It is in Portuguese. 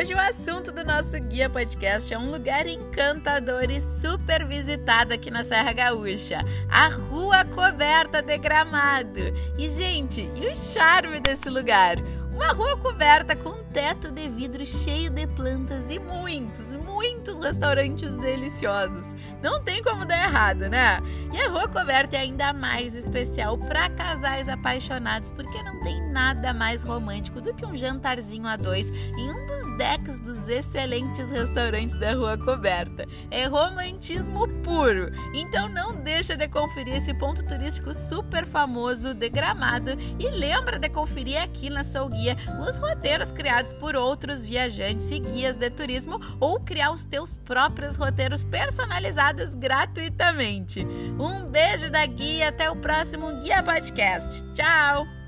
Hoje o assunto do nosso guia podcast é um lugar encantador e super visitado aqui na Serra Gaúcha, a Rua Coberta de Gramado. E gente, e o charme desse lugar? Uma rua coberta com teto de vidro cheio de plantas e muitos, muitos restaurantes deliciosos. Não tem como dar errado, né? E a rua coberta é ainda mais especial para casais apaixonados, porque não tem nada mais romântico do que um jantarzinho a dois em um dos decks dos excelentes restaurantes da rua coberta. É romantismo puro. Então não deixa de conferir esse ponto turístico super famoso de Gramado e lembra de conferir aqui na Sou Os roteiros criados por outros viajantes e guias de turismo ou criar os teus próprios roteiros personalizados gratuitamente. Um beijo da guia, até o próximo Guia Podcast. Tchau!